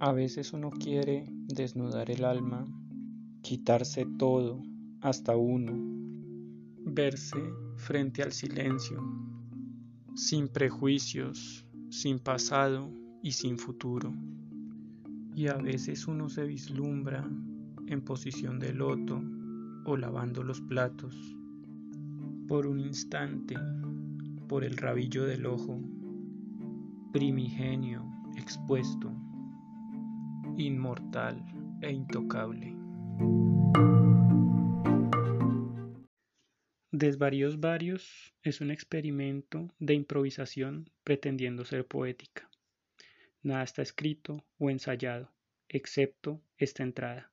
A veces uno quiere desnudar el alma, quitarse todo, hasta uno, verse frente al silencio, sin prejuicios, sin pasado y sin futuro. Y a veces uno se vislumbra en posición de loto o lavando los platos. Por un instante, por el rabillo del ojo, primigenio expuesto, inmortal e intocable. Desvaríos Varios es un experimento de improvisación pretendiendo ser poética. Nada está escrito o ensayado, excepto esta entrada.